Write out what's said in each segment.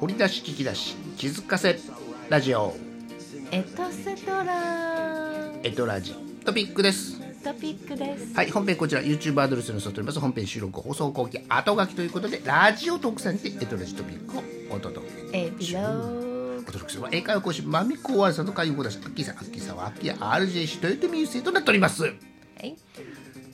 掘り出し聞き出し気づかせラジオ。エトセトラエトラジ。トピックです。トピックです。はい本編こちら。YouTube アドレスに載せております本編収録放送後期後書きということでラジオ特産でエトラジトピックをお届け。エビロー。お届けする英会話講師まみこわさんと海保だしアッキーさんアッキーさんはアッキー RJC 豊臣優勢となっております。はい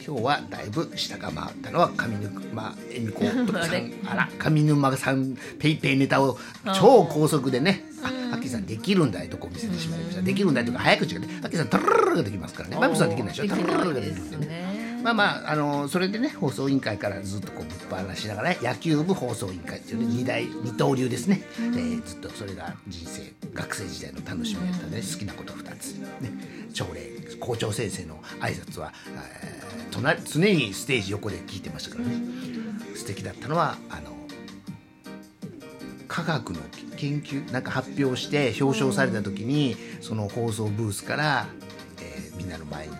今日はだいぶ下が回ったのは上沼恵美子さんあら。上沼さんペイペイネタを超高速でね。あアッキーさんできるんだいとこ見せてしまいました。できるんだいとか早口がねアッキーさんトゥルルルルができますからねマミコさんできないでしょ。トゥルルルルがでできすねまあまあ、あのそれでね放送委員会からずっとこうぶっ放しながら、ね、野球部放送委員会っていうね二大二刀流ですね、えーずっとそれが人生学生時代の楽しみだったね。好きなこと2つ、ね、朝礼校長先生の挨拶は、えー隣常にステージ横で聞いてましたからね。素敵だったのはあの科学の研究なんか発表して表彰された時にその放送ブースから、えーみんなの前に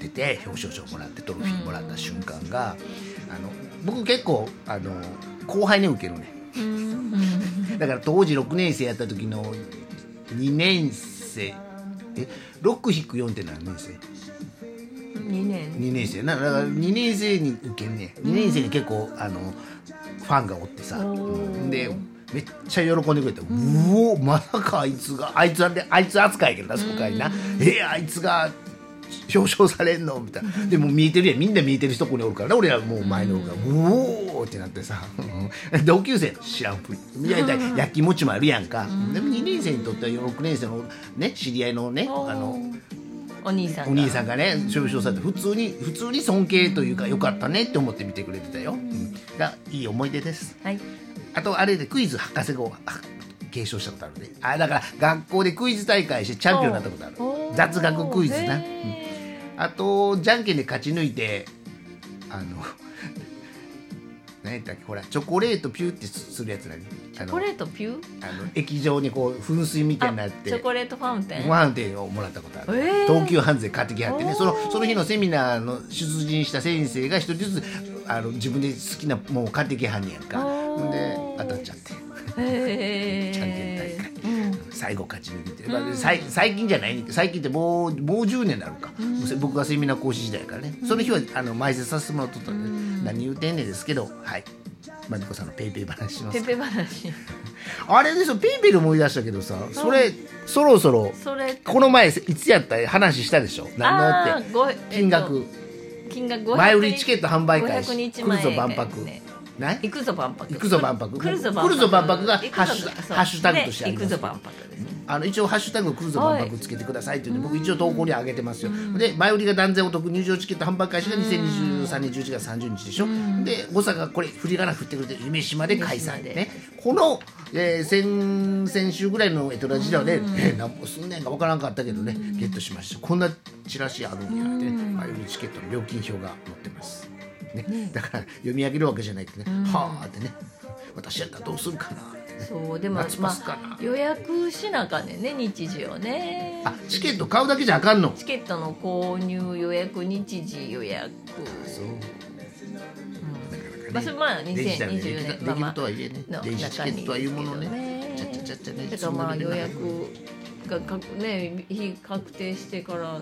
出て表彰状もらってトロフィーもらった瞬間が、あの僕結構あの後輩に受けるね。だから当時6年生やった時の2年生。え6-4って何年生？2年。2年生。なだから2年生に受けんね。2年生に結構あのファンがおってさ、でめっちゃ喜んでくれて「うおまさかあいつがあいつあいつ扱いやけどなそこからな。えあいつが表彰されんの?」みたいな。でも見えてるやん。みんな見えてる人ここにおるからね。俺らもう前の方から「うおー!」ってなってさ。う ん同級生知らんふり。いやい。や焼きもちもあるやんか。でも2年生にとっては6年生のね知り合いのねあのお兄さんが。お兄さんがね表彰されて普通に普通に尊敬というかよかったねって思って見てくれてたよ、うん。がいい思い出です。はい。あとあれでクイズ博士号継承したことあるね。あだから学校でクイズ大会してチャンピオンになったことある。雑学クイズな、うん。へあとじゃんけんで勝ち抜いてあの 何やったっけほらチョコレートピューってするやつ何あのチョコレートピュー？あの液状にこう噴水みたいになってチョコレートファウンテン？ファウンテンをもらったことある、えー。東急ハンズで買ってきはってねそのその日のセミナーの出陣した先生が一人ずつあの自分で好きなものを買ってきはんねやんか。ほんで当たっちゃって。へじゃんけん大会。うん最後勝ち抜いて、まあさい最近じゃない最近ってもうもう10年になるか、僕がセミナー講師時代からね。その日はあの前説させてもらっとったんで、何言うてんねんですけどはい。まみこさんのペイペイ話します。ペペ話。あれですよペイペイで思い出したけどさそれそろそろこの前いつやった話したでしょ？何だって？あーごえっと金額、金額500前売りチケット販売開始500日来る前ぞ万博。ねね行くぞ万博。行くぞ万博。来るぞ万博。がハッシュハッシュタグとしてあります。で行くぞ万博ですね。あの一応「ハッシュタグ来るぞ万博」つけてくださいって言うんで僕一応投稿に上げてますよ、で前売りが断然お得入場チケット販売開始が2023年11月30日でしょ、で大阪これ振り仮名振ってくれて夢島で開催ね。この、えー先先週ぐらいのエトラジではね、えー何もすんねんか分からんかったけどね、ゲットしました。こんなチラシあるんやって、ね。前売りチケットの料金表が載ってますね、だから読み上げるわけじゃないけどね、はあってね。私やったらどうするかな。ってねそうでもまあ予約しなあかんねんね日時をね。あチケット買うだけじゃあかんの？チケットの購入予約日時予約。そう。まあそれまあデジタルででき2024たでき年まあまあるとはいえねの電子チケットとはいうものね。ね。ちゃっちゃちゃっちゃねだからまあ予約がかね日確定してから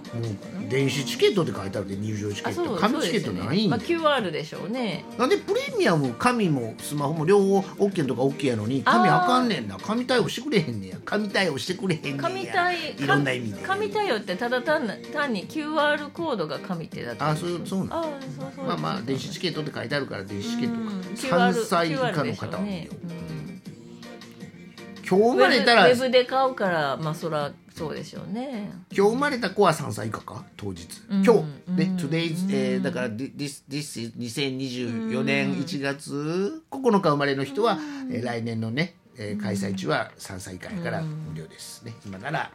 電子チケットって書いてあるで入場チケット。紙チケットないんまあ、や QR でしょうね。なんでプレミアム紙もスマホも両方 OK とか OK やのに紙あかんねんな。紙対応してくれへんねや。紙対応してくれへんねんや。紙対いろんな意味で。紙対応ってただ単な単に QR コードが紙ってだけあそうそうなのあそうそうまあまあ電子チケットって書いてあるから電子チケットか。うん3歳以下の方はねうん今日生まれたらウェブで買うからまあそらそうでしょうね。今日生まれた子は3歳以下か？当日、うん今日。ね、うん。Today's、えーだから This, this is 2024年1月9日生まれの人は、えー来年のね、えー開催中は3歳以下やから無料ですね、今なら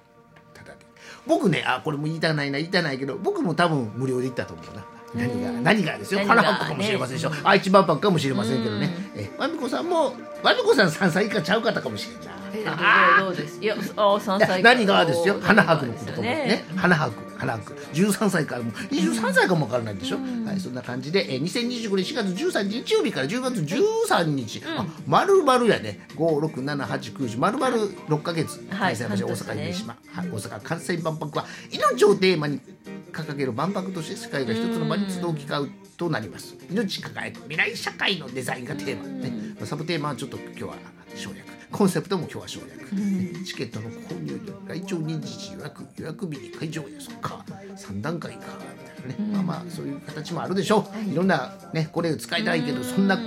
ただで。僕ねあこれも言いたないな言いたないけど僕も多分無料で行ったと思うな。何が何がですよ。何が花博かもしれませんでしょ、愛知万博かもしれませんけどね、えーまみこさんもまみこさん3歳以下ちゃうかったかもしれんな。えあどうどうですいやあ三歳いや何がですよ。花博博のことかもね。花博。花博。13歳からも。23歳かもわからないでしょ、はい、そんな感じで、えー、2025年4月13日日曜日から10月13日、あ丸々やね。56789丸々6か月。はい。開催場所大阪秀島、はい、大阪・関西万博は命をテーマに掲げる万博として世界が一つの場に集う機会となります。命輝く未来社会のデザインがテーマ、ね。まあサブテーマはちょっと今日は省略コンセプトも今日は省略、ねチケットの購入に来場日時予約予約日に会場へそっか3段階かみたいなね、まあまあそういう形もあるでしょう、い。ろんなねこれ使いたいけどそんな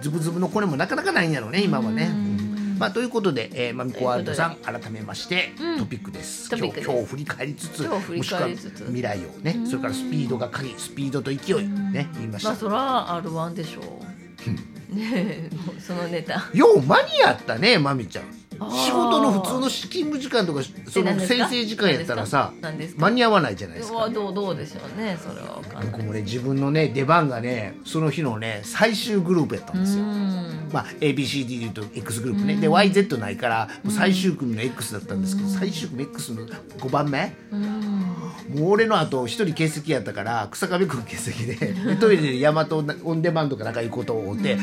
ズブズブのこれもなかなかないんやろうね今はね、うん。まあ、ということで、えー、まみこワールドさん改めまして、トピックです。トピックです。今日今日振り返りつつもしくは未来をねそれからスピードが鍵スピードと勢いね言いました。まあそら R1 でしょう。ねえもうそのネタ。よう間に合ったねまみちゃん。仕事の普通の勤務時間とかその先生時間やったらさ間に合わないじゃないですか。はどうどうでしょうねそれは僕もね自分のね出番がねその日のね最終グループやったんですよ。うん。まあ、ABCD でいうと X グループね、で YZ ないから最終組の X だったんですけど、最終組 X の5番目、もう俺の後一人欠席やったから草壁君欠席でで トイレでヤマトオンデマンドかなんか行くことを追って、え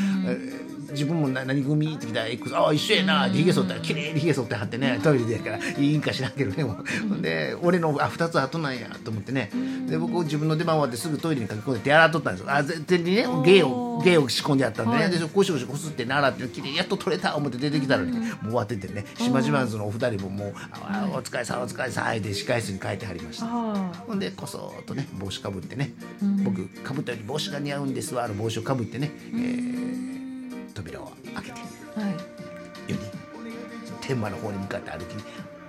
ー自分もな何組って来たら X ああ一緒やなってひげ剃ったら綺麗にひげ剃ってはってねトイレでやからいいんか知らんけどねもう。で俺のあ2つ後なんやと思ってね。で僕自分の出番終わってすぐトイレに駆け込んで手洗っとったんですよ。あ全然にね芸を芸を仕込んでやったんでね、はい。でゴシゴシこすってね洗って綺麗にやっと取れた思って出てきたのに、もう終わっててね。島々津のお二人ももう「あお疲れさんお疲れさん」で控室に帰ってはりました。あほんでこそっとね帽子かぶってね、僕かぶったより帽子が似合うんですわあの帽子をかぶってね、えー扉を開けてあはい。世に天満の方に向かって歩き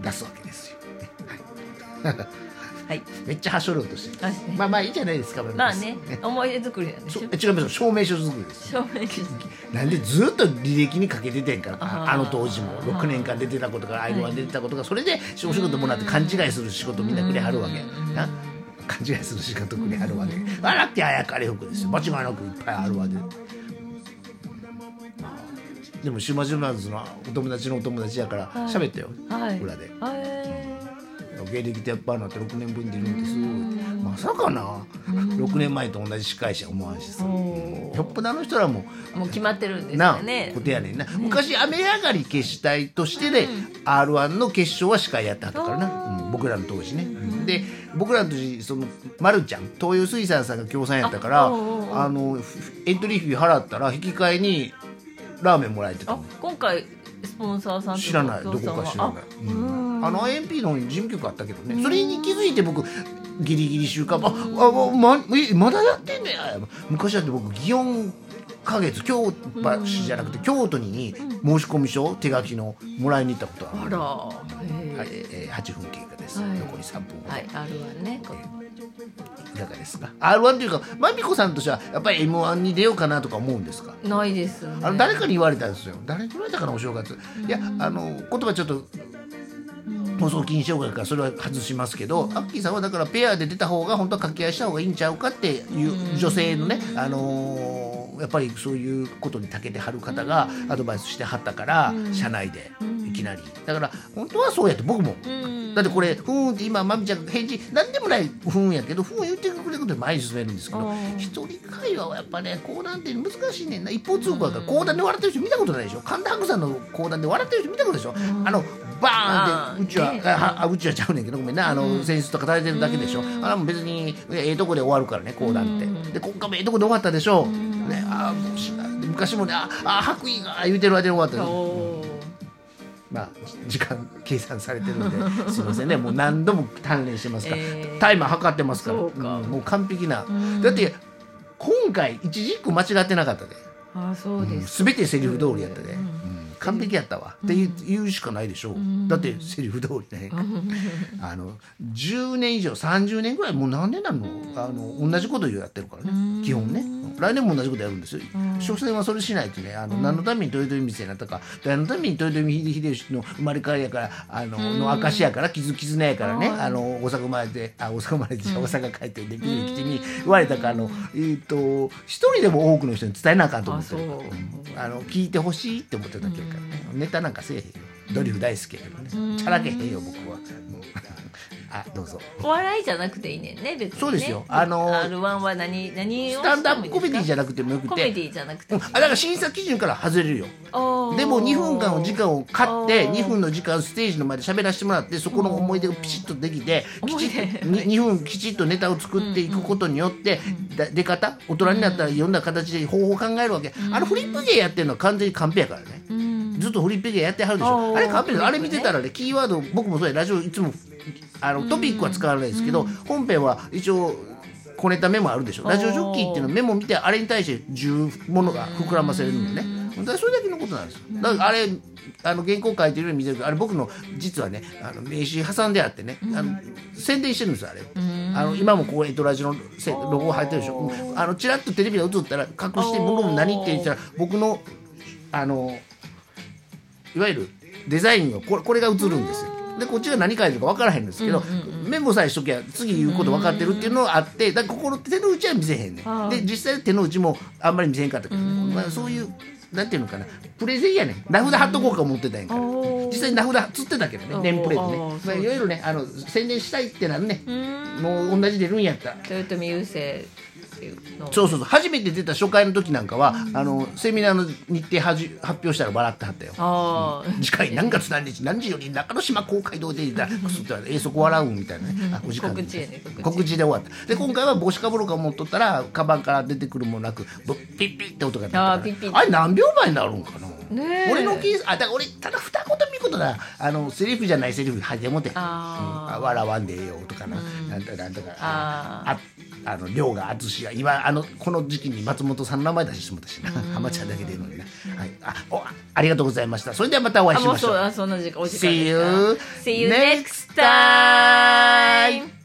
出すわけですよ、ね。はい。はい。めっちゃはしょろうとしてはい。まあまあいいじゃないですかまあね思い出作りなんでしょ。そ違います。よ証明書作りです。証明書なんでずっと履歴にかけててんからあの当時も。6年間出てたことがアイロン出てたことがそれでお仕事もらって勘違いする仕事みんなくれはるわけ。な。勘違いする仕事くれはるわけ。笑ってあやかれ服ですよ。間違いなくいっぱいあるわけでも島々津のお友達のお友達やからはい。喋ったよ。はい。裏で。はい芸歴ってやっぱなって6年分でいるんですまさかな？6年前と同じ司会者思わんしさ。およっぽどあの人らももう決まってるんですなよねことやねんな、昔雨上がり決死隊としてで、r 1の決勝は司会やってはったからな、うん僕らの当時ね、で僕らの当時その、ま、るちゃん東洋水産さんが協賛やったからあのふエントリーフィー払ったら引き換えにラーメンもらえてたあの今回スポンサーさんと知らない。どこか知らない。あうん。あの IMP の事務局あったけどね。それに気づいて僕ギリギリ週間ああまえまだやってんねや。昔だって僕祇園花月京橋じゃなくて京都に申し込み書手書きのもらいに行ったことある。あらはい。へえー、8分経過です、はい。残り3分はいあるわねいかがですか？R1 というかまみこさんとしてはやっぱり M1 に出ようかなとか思うんですか？ないですね。あの誰かに言われたんですよ。誰に言われたかなお正月。いやあの言葉ちょっと放送禁止障害からそれは外しますけど、アッキーさんはだからペアで出た方が本当は掛け合いした方がいいんちゃうかっていう女性のね、あのーやっぱりそういうことに長けてはる方がアドバイスしてはったから、社内でいきなり。だから本当はそうやって僕も、ん。だってこれふーんって今まみちゃんが返事なんでもないふーんやけどふーん言ってくれることで前に進めるんですけどうん。一人会話はやっぱね講談って難しいねんな。一方通行だから講談で笑ってる人見たことないでしょ。神田伯さんの講談で笑ってる人見たことないでしょ、あのバーンってうちは、ね。ああうちはちゃうねんけどごめんな。あの、選出とかされてるだけでしょ、あの別にええとこで終わるからね講談って、で今回もええとこで終わったでしょ、ねあもうし昔もねああ白衣が言うてる間に終わったまあ時間計算されてるんで。すいませんね。もう何度も鍛錬してますから、えータイマー測ってますから。そうか。んもう完璧な、ん。だって今回一字一句間違ってなかったで、あそうですすべてセリフ通りやったで、うん完璧やったわ、って言うしかないでしょう、だってセリフ通りね、あの10年以上30年ぐらいもう何年なの？あの同じことやってるからね。基本ね。来年も同じことやるんですよ。所詮はそれしないとねあの何のために豊臣店になったか。何のために豊臣秀吉の生まれ変わりやからあのの証やから傷絆やからね。あの大阪生まれてあ大阪生まれて大阪帰ってできる基地に言われたかあのえっ、と一人でも多くの人に伝えなあかんと思ってる。あの聞いてほしいって思ってただけやからねネタなんかせえへんよ。ドリフ大好きやけどね。チャラけへんよ僕は。あどうぞ。お笑いじゃなくていいねんね別にね。そうですよ。あのー R1 は何何をスタンドアップコメディじゃななくてもよくて。コメディじゃなくてうん。あだから審査基準から外れるよ。でも2分間の時間を買って2分の時間ステージの前で喋らせてもらってそこの思い出をピシッとできてきちっと思い出2分きちっとネタを作っていくことによってだ出方？大人になったらいろんな形で方法を考えるわけ。あのフリップ芸やってるのは完全にカンペやからね。うんずっとフリップ芸やってはるでしょ。あれカンペですあれ見てたらフねキーワード僕もそうやラジオいつもあのトピックは使わないですけど本編は一応小ネタメモあるでしょ。ラジオジョッキーっていうのはメモ見てあれに対して10ものが膨らませるのよねだそれだけのことなんですよ。だからあれあの原稿書いてるように見せるけどあれ僕の実はねあの名刺挟んであってねあの宣伝してるんですよあれ。あの今もここエトラジのせロゴ入ってるでしょ。うんあのチラッとテレビが映ったら隠して僕も何って言ったら僕のあのいわゆるデザインをこれこれが映るんですよ。でこっちが何書いてるか分からへんんですけど、メモさえしときゃ次言うこと分かってるっていうのがあってだからここの手の内は見せへんねん。で実際手の内もあんまり見せへんかったけど、ねまあ、そういうなんていうのかな。プレゼンやねん。名札貼っとこうか思ってたんやから実際に名札つってたけどねネームプレートね。まあ、いろいろねあの宣伝したいってなるねうん。もう同じ出るんやったら。豊臣優勢っていうのそうそうそう。初めて出た初回の時なんかは、あのセミナーの日程はじ発表したら笑ってはったよ。ああ次回何月何日何時より中之島公会堂でいたらってえそこ笑うんみたいなね。あお時間告知やね告知。で終わった。で今回は帽子かぶろうか持っとったらカバンから出てくるもなくブッピッピッって音が鳴ったあーピッピッ。あれ何秒前になるんかな？ねえ。俺のケースあだから俺ただ二言見事なあのセリフじゃないセリフ入ってもってうん。笑わんでええよとかな、なんとかなんとか。あああの量が淳が今あのこの時期に松本さんの名前出してしまったしな。浜ちゃんだけでいいのにな、はい、あおありがとうございました。それではまたお会いあもうしましょう。そうあそんな時間お時間 See you か See you next time